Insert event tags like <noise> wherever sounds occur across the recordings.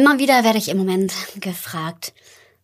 immer wieder werde ich im Moment gefragt,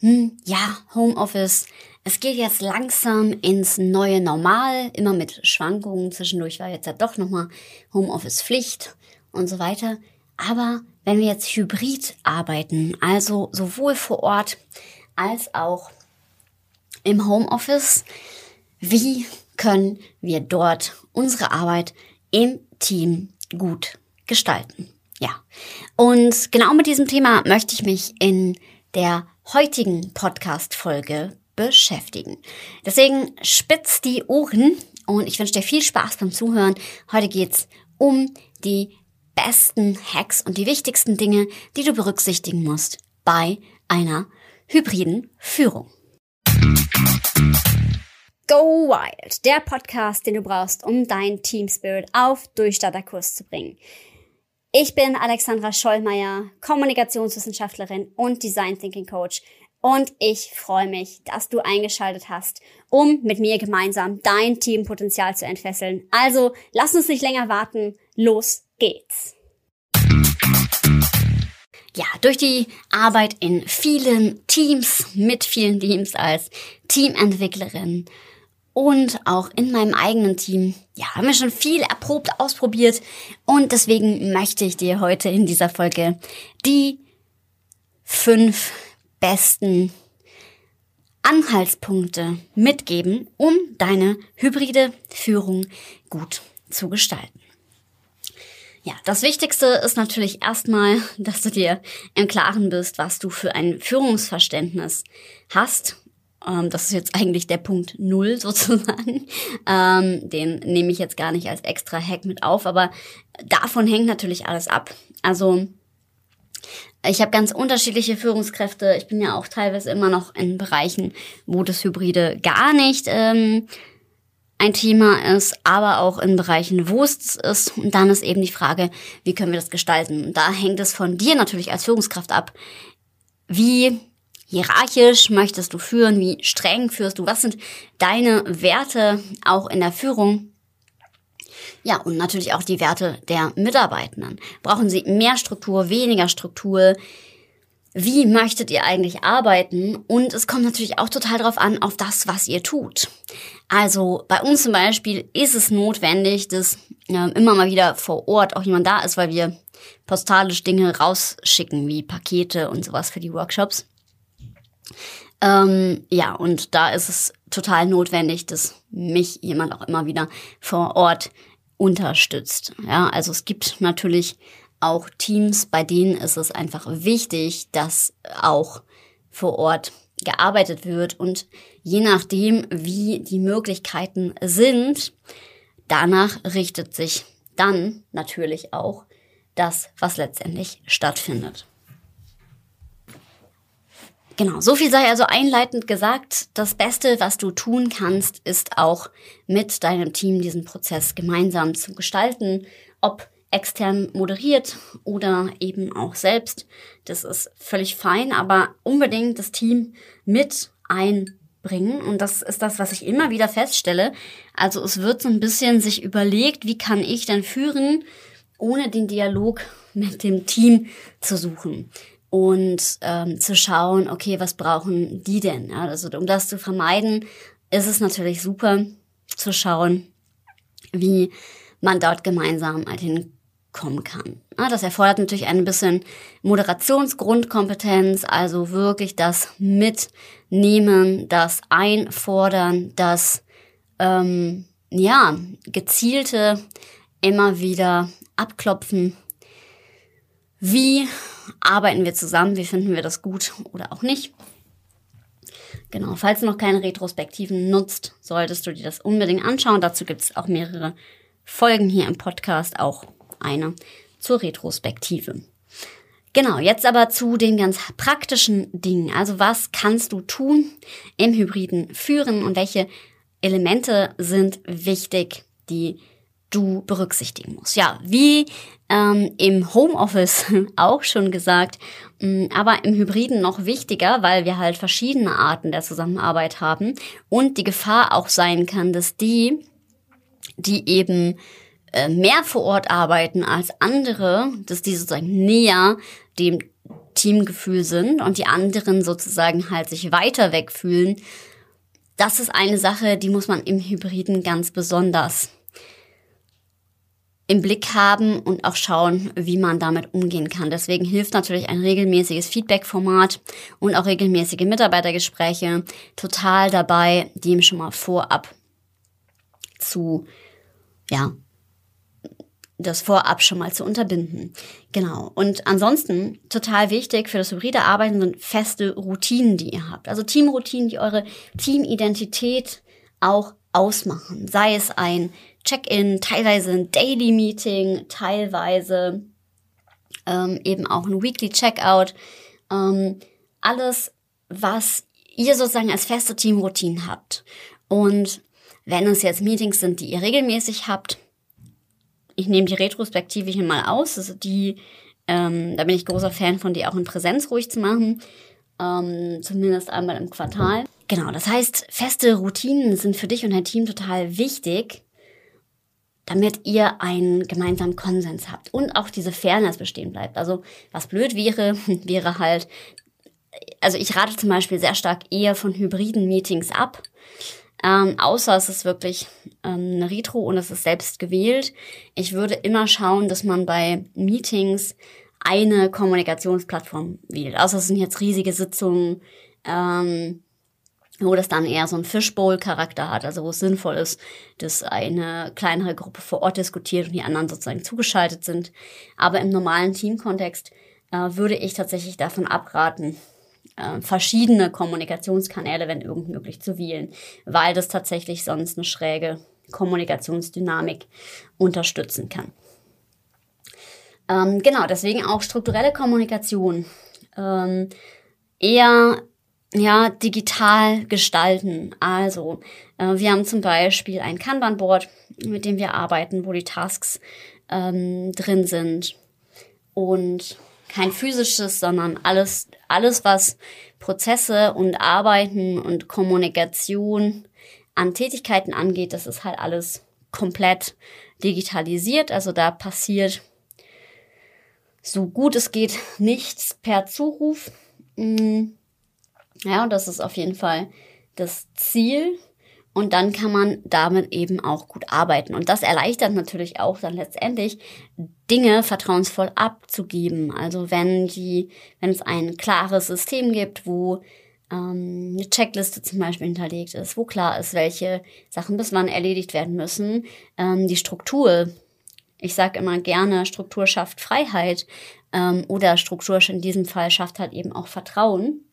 hm, ja, Homeoffice, es geht jetzt langsam ins neue Normal, immer mit Schwankungen. Zwischendurch war jetzt ja doch nochmal Homeoffice Pflicht und so weiter. Aber wenn wir jetzt hybrid arbeiten, also sowohl vor Ort als auch im Homeoffice, wie können wir dort unsere Arbeit im Team gut gestalten? Ja. Und genau mit diesem Thema möchte ich mich in der heutigen Podcast-Folge beschäftigen. Deswegen spitz die Ohren und ich wünsche dir viel Spaß beim Zuhören. Heute geht's um die besten Hacks und die wichtigsten Dinge, die du berücksichtigen musst bei einer hybriden Führung. Go Wild, der Podcast, den du brauchst, um dein Team Spirit auf Durchstarterkurs zu bringen. Ich bin Alexandra Schollmeier, Kommunikationswissenschaftlerin und Design Thinking Coach und ich freue mich, dass du eingeschaltet hast, um mit mir gemeinsam dein Teampotenzial zu entfesseln. Also lass uns nicht länger warten. Los geht's. Ja, durch die Arbeit in vielen Teams, mit vielen Teams als Teamentwicklerin und auch in meinem eigenen Team, ja, haben wir schon viel erprobt, ausprobiert und deswegen möchte ich dir heute in dieser Folge die fünf besten Anhaltspunkte mitgeben, um deine hybride Führung gut zu gestalten. Ja, das Wichtigste ist natürlich erstmal, dass du dir im Klaren bist, was du für ein Führungsverständnis hast. Ähm, das ist jetzt eigentlich der Punkt Null <laughs> sozusagen. Ähm, den nehme ich jetzt gar nicht als extra Hack mit auf, aber davon hängt natürlich alles ab. Also ich habe ganz unterschiedliche Führungskräfte. Ich bin ja auch teilweise immer noch in Bereichen, wo das Hybride gar nicht ähm, ein Thema ist, aber auch in Bereichen, wo es ist. Und dann ist eben die Frage, wie können wir das gestalten? Und da hängt es von dir natürlich als Führungskraft ab. Wie hierarchisch möchtest du führen? Wie streng führst du? Was sind deine Werte auch in der Führung? Ja, und natürlich auch die Werte der Mitarbeitenden. Brauchen sie mehr Struktur, weniger Struktur? Wie möchtet ihr eigentlich arbeiten? Und es kommt natürlich auch total darauf an, auf das, was ihr tut. Also bei uns zum Beispiel ist es notwendig, dass äh, immer mal wieder vor Ort auch jemand da ist, weil wir postalisch Dinge rausschicken, wie Pakete und sowas für die Workshops. Ähm, ja, und da ist es total notwendig, dass mich jemand auch immer wieder vor Ort unterstützt. Ja, also es gibt natürlich auch Teams, bei denen ist es einfach wichtig, dass auch vor Ort gearbeitet wird und je nachdem, wie die Möglichkeiten sind, danach richtet sich dann natürlich auch das, was letztendlich stattfindet. Genau, so viel sei also einleitend gesagt. Das Beste, was du tun kannst, ist auch mit deinem Team diesen Prozess gemeinsam zu gestalten, ob extern moderiert oder eben auch selbst. Das ist völlig fein, aber unbedingt das Team mit einbringen. Und das ist das, was ich immer wieder feststelle. Also es wird so ein bisschen sich überlegt, wie kann ich denn führen, ohne den Dialog mit dem Team zu suchen und ähm, zu schauen, okay, was brauchen die denn? Ja, also um das zu vermeiden, ist es natürlich super zu schauen, wie man dort gemeinsam halt hinkommen kann. Ja, das erfordert natürlich ein bisschen Moderationsgrundkompetenz, also wirklich das Mitnehmen, das Einfordern, das ähm, ja gezielte immer wieder abklopfen. Wie arbeiten wir zusammen, wie finden wir das gut oder auch nicht. Genau, falls du noch keine Retrospektiven nutzt, solltest du dir das unbedingt anschauen. Dazu gibt es auch mehrere Folgen hier im Podcast, auch eine zur Retrospektive. Genau, jetzt aber zu den ganz praktischen Dingen. Also was kannst du tun im hybriden Führen und welche Elemente sind wichtig, die du berücksichtigen musst. Ja, wie ähm, im Homeoffice <laughs> auch schon gesagt, mm, aber im Hybriden noch wichtiger, weil wir halt verschiedene Arten der Zusammenarbeit haben und die Gefahr auch sein kann, dass die, die eben äh, mehr vor Ort arbeiten als andere, dass die sozusagen näher dem Teamgefühl sind und die anderen sozusagen halt sich weiter wegfühlen, das ist eine Sache, die muss man im Hybriden ganz besonders im Blick haben und auch schauen, wie man damit umgehen kann. Deswegen hilft natürlich ein regelmäßiges Feedback-Format und auch regelmäßige Mitarbeitergespräche total dabei, dem schon mal vorab zu, ja, das vorab schon mal zu unterbinden. Genau. Und ansonsten total wichtig für das hybride Arbeiten sind feste Routinen, die ihr habt. Also Teamroutinen, die eure Teamidentität auch ausmachen. Sei es ein Check-in, teilweise ein Daily Meeting, teilweise ähm, eben auch ein Weekly Checkout. Ähm, alles, was ihr sozusagen als feste Teamroutine habt. Und wenn es jetzt Meetings sind, die ihr regelmäßig habt, ich nehme die Retrospektive hier mal aus, also die, ähm, da bin ich großer Fan von, die auch in Präsenz ruhig zu machen, ähm, zumindest einmal im Quartal. Genau, das heißt, feste Routinen sind für dich und dein Team total wichtig, damit ihr einen gemeinsamen Konsens habt und auch diese Fairness bestehen bleibt. Also was blöd wäre, <laughs> wäre halt, also ich rate zum Beispiel sehr stark eher von hybriden Meetings ab, ähm, außer es ist wirklich ähm, eine Retro und es ist selbst gewählt. Ich würde immer schauen, dass man bei Meetings eine Kommunikationsplattform wählt. Außer es sind jetzt riesige Sitzungen, ähm, wo das dann eher so ein Fishbowl-Charakter hat, also wo es sinnvoll ist, dass eine kleinere Gruppe vor Ort diskutiert und die anderen sozusagen zugeschaltet sind. Aber im normalen Teamkontext äh, würde ich tatsächlich davon abraten, äh, verschiedene Kommunikationskanäle, wenn irgend möglich, zu wählen, weil das tatsächlich sonst eine schräge Kommunikationsdynamik unterstützen kann. Ähm, genau, deswegen auch strukturelle Kommunikation. Ähm, eher ja, digital gestalten. Also, äh, wir haben zum Beispiel ein Kanban-Board, mit dem wir arbeiten, wo die Tasks ähm, drin sind. Und kein physisches, sondern alles, alles, was Prozesse und Arbeiten und Kommunikation an Tätigkeiten angeht, das ist halt alles komplett digitalisiert. Also da passiert so gut es geht nichts per Zuruf. Mm. Ja, und das ist auf jeden Fall das Ziel. Und dann kann man damit eben auch gut arbeiten. Und das erleichtert natürlich auch dann letztendlich Dinge vertrauensvoll abzugeben. Also wenn die, wenn es ein klares System gibt, wo ähm, eine Checkliste zum Beispiel hinterlegt ist, wo klar ist, welche Sachen bis wann erledigt werden müssen, ähm, die Struktur. Ich sage immer gerne, Struktur schafft Freiheit ähm, oder Struktur in diesem Fall schafft halt eben auch Vertrauen.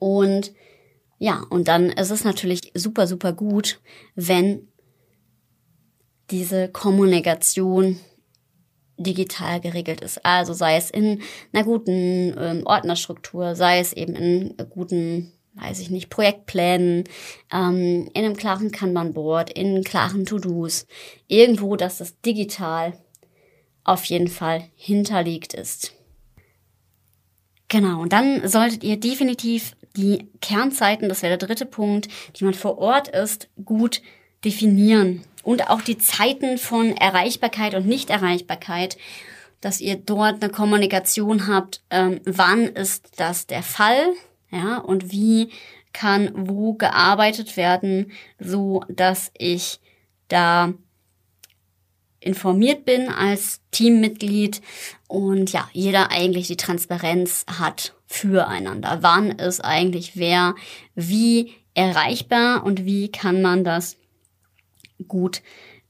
Und ja, und dann ist es natürlich super, super gut, wenn diese Kommunikation digital geregelt ist. Also sei es in einer guten ähm, Ordnerstruktur, sei es eben in guten, weiß ich nicht, Projektplänen, ähm, in einem klaren Kanban-Board, in klaren To-Dos, irgendwo, dass das digital auf jeden Fall hinterlegt ist. Genau, und dann solltet ihr definitiv die Kernzeiten, das wäre der dritte Punkt, die man vor Ort ist, gut definieren. Und auch die Zeiten von Erreichbarkeit und Nichterreichbarkeit, dass ihr dort eine Kommunikation habt, ähm, wann ist das der Fall, ja, und wie kann wo gearbeitet werden, so dass ich da informiert bin als Teammitglied und ja, jeder eigentlich die Transparenz hat füreinander. Wann ist eigentlich wer wie erreichbar und wie kann man das gut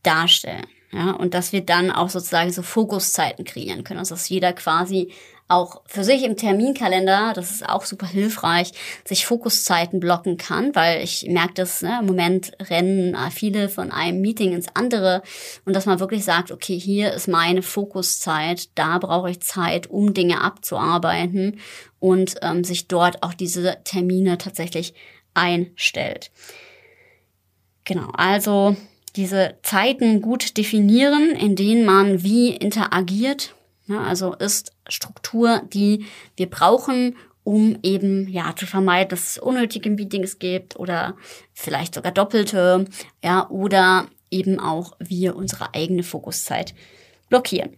darstellen. Ja, und dass wir dann auch sozusagen so Fokuszeiten kreieren können. Also dass jeder quasi auch für sich im Terminkalender, das ist auch super hilfreich, sich Fokuszeiten blocken kann, weil ich merke das, ne, im Moment rennen viele von einem Meeting ins andere und dass man wirklich sagt, okay, hier ist meine Fokuszeit, da brauche ich Zeit, um Dinge abzuarbeiten und ähm, sich dort auch diese Termine tatsächlich einstellt. Genau, also diese Zeiten gut definieren, in denen man wie interagiert ja, also ist Struktur, die wir brauchen, um eben ja zu vermeiden, dass es unnötige Meetings gibt oder vielleicht sogar doppelte, ja, oder eben auch wir unsere eigene Fokuszeit blockieren.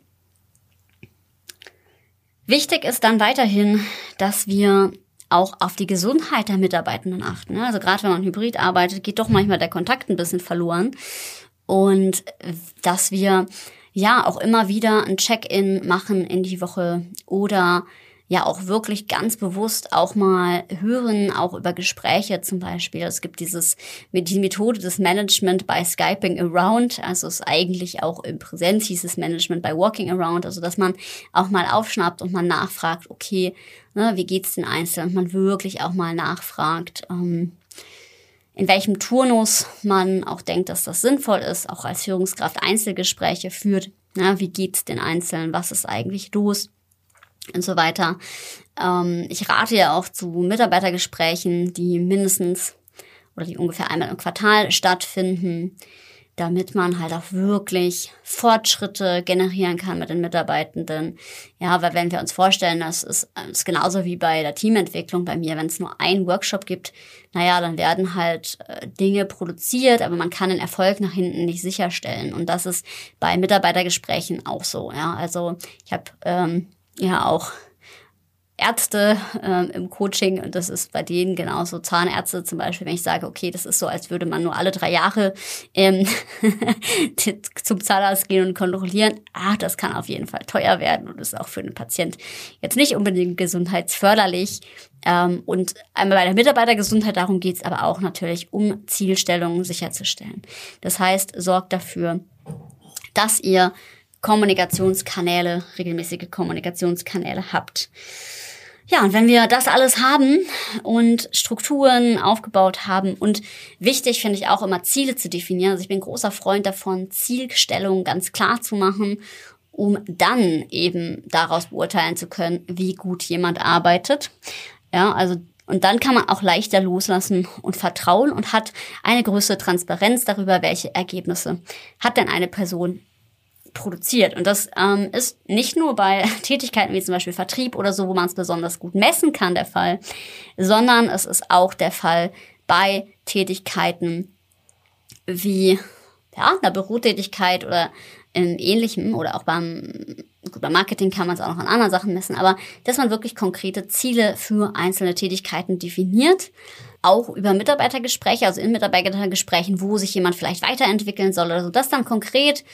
Wichtig ist dann weiterhin, dass wir auch auf die Gesundheit der Mitarbeitenden achten. Also gerade wenn man hybrid arbeitet, geht doch manchmal der Kontakt ein bisschen verloren. Und dass wir ja auch immer wieder ein Check-in machen in die Woche oder ja auch wirklich ganz bewusst auch mal hören, auch über Gespräche zum Beispiel. Es gibt dieses, die Methode des Management by Skyping Around, also es ist eigentlich auch im Präsenz hieß es Management by Walking Around, also dass man auch mal aufschnappt und man nachfragt, okay, ne, wie geht's den Einzelnen? Und man wirklich auch mal nachfragt, ähm, in welchem Turnus man auch denkt, dass das sinnvoll ist, auch als Führungskraft Einzelgespräche führt. Na, wie geht's den Einzelnen? Was ist eigentlich los? Und so weiter. Ähm, ich rate ja auch zu Mitarbeitergesprächen, die mindestens oder die ungefähr einmal im Quartal stattfinden, damit man halt auch wirklich Fortschritte generieren kann mit den Mitarbeitenden. Ja, weil wenn wir uns vorstellen, das ist, ist genauso wie bei der Teamentwicklung bei mir, wenn es nur einen Workshop gibt, naja, dann werden halt äh, Dinge produziert, aber man kann den Erfolg nach hinten nicht sicherstellen. Und das ist bei Mitarbeitergesprächen auch so. Ja, also ich habe ähm, ja auch Ärzte ähm, im Coaching und das ist bei denen genauso Zahnärzte zum Beispiel, wenn ich sage, okay, das ist so, als würde man nur alle drei Jahre ähm, <laughs> zum Zahnarzt gehen und kontrollieren. Ah, das kann auf jeden Fall teuer werden und ist auch für den Patient jetzt nicht unbedingt gesundheitsförderlich. Ähm, und einmal bei der Mitarbeitergesundheit, darum geht's aber auch natürlich, um Zielstellungen sicherzustellen. Das heißt, sorgt dafür, dass ihr Kommunikationskanäle, regelmäßige Kommunikationskanäle habt. Ja, und wenn wir das alles haben und Strukturen aufgebaut haben und wichtig finde ich auch immer Ziele zu definieren. Also ich bin großer Freund davon, Zielstellungen ganz klar zu machen, um dann eben daraus beurteilen zu können, wie gut jemand arbeitet. Ja, also und dann kann man auch leichter loslassen und vertrauen und hat eine größere Transparenz darüber, welche Ergebnisse hat denn eine Person produziert. Und das ähm, ist nicht nur bei <laughs> Tätigkeiten wie zum Beispiel Vertrieb oder so, wo man es besonders gut messen kann, der Fall, sondern es ist auch der Fall bei Tätigkeiten wie ja, einer Bürotätigkeit oder in ähnlichem oder auch beim, gut, beim Marketing kann man es auch noch an anderen Sachen messen, aber dass man wirklich konkrete Ziele für einzelne Tätigkeiten definiert auch über Mitarbeitergespräche, also in Mitarbeitergesprächen, wo sich jemand vielleicht weiterentwickeln soll oder so, das dann konkret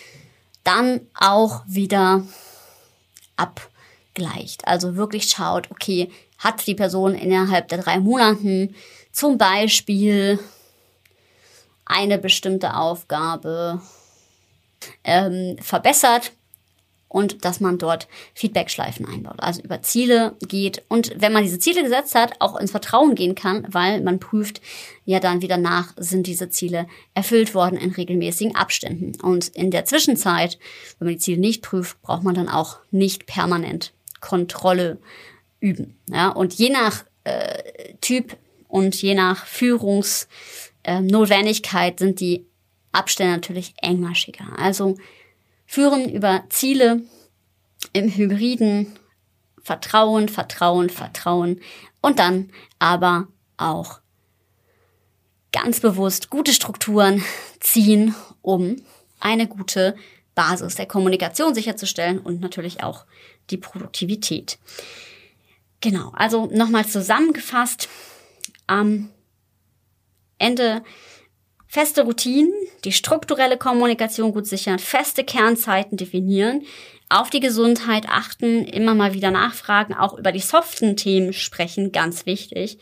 dann auch wieder abgleicht. Also wirklich schaut, okay, hat die Person innerhalb der drei Monaten zum Beispiel eine bestimmte Aufgabe ähm, verbessert und dass man dort Feedbackschleifen einbaut, also über Ziele geht und wenn man diese Ziele gesetzt hat, auch ins Vertrauen gehen kann, weil man prüft ja dann wieder nach, sind diese Ziele erfüllt worden in regelmäßigen Abständen. Und in der Zwischenzeit, wenn man die Ziele nicht prüft, braucht man dann auch nicht permanent Kontrolle üben. Ja, und je nach äh, Typ und je nach Führungsnotwendigkeit äh, sind die Abstände natürlich engmaschiger. Also führen über Ziele im hybriden. Vertrauen, Vertrauen, Vertrauen. Und dann aber auch ganz bewusst gute Strukturen ziehen, um eine gute Basis der Kommunikation sicherzustellen und natürlich auch die Produktivität. Genau, also nochmal zusammengefasst, am Ende Feste Routinen, die strukturelle Kommunikation gut sichern, feste Kernzeiten definieren, auf die Gesundheit achten, immer mal wieder nachfragen, auch über die soften Themen sprechen, ganz wichtig.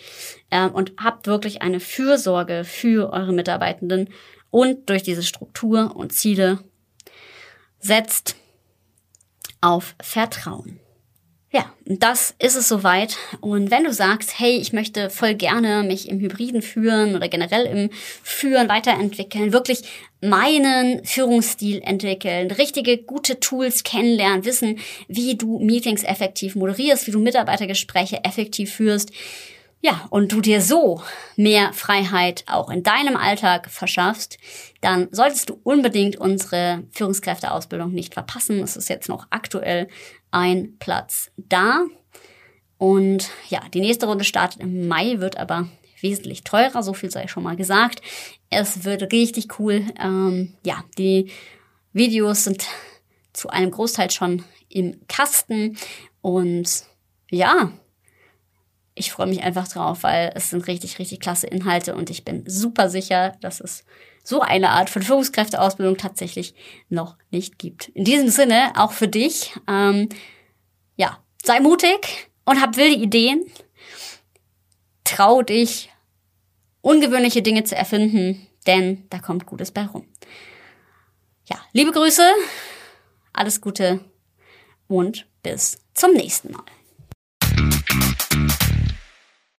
Ähm, und habt wirklich eine Fürsorge für eure Mitarbeitenden und durch diese Struktur und Ziele setzt auf Vertrauen. Ja, das ist es soweit. Und wenn du sagst, hey, ich möchte voll gerne mich im Hybriden führen oder generell im Führen weiterentwickeln, wirklich meinen Führungsstil entwickeln, richtige gute Tools kennenlernen, wissen, wie du Meetings effektiv moderierst, wie du Mitarbeitergespräche effektiv führst, ja, und du dir so mehr Freiheit auch in deinem Alltag verschaffst, dann solltest du unbedingt unsere Führungskräfteausbildung nicht verpassen. Es ist jetzt noch aktuell ein Platz da. Und ja, die nächste Runde startet im Mai, wird aber wesentlich teurer, so viel sei schon mal gesagt. Es wird richtig cool. Ähm, ja, die Videos sind zu einem Großteil schon im Kasten Und ja, ich freue mich einfach drauf, weil es sind richtig, richtig klasse Inhalte und ich bin super sicher, dass es so eine Art von Führungskräfteausbildung tatsächlich noch nicht gibt. In diesem Sinne, auch für dich, ähm, ja, sei mutig und hab wilde Ideen. Trau dich, ungewöhnliche Dinge zu erfinden, denn da kommt Gutes bei rum. Ja, liebe Grüße, alles Gute und bis zum nächsten Mal.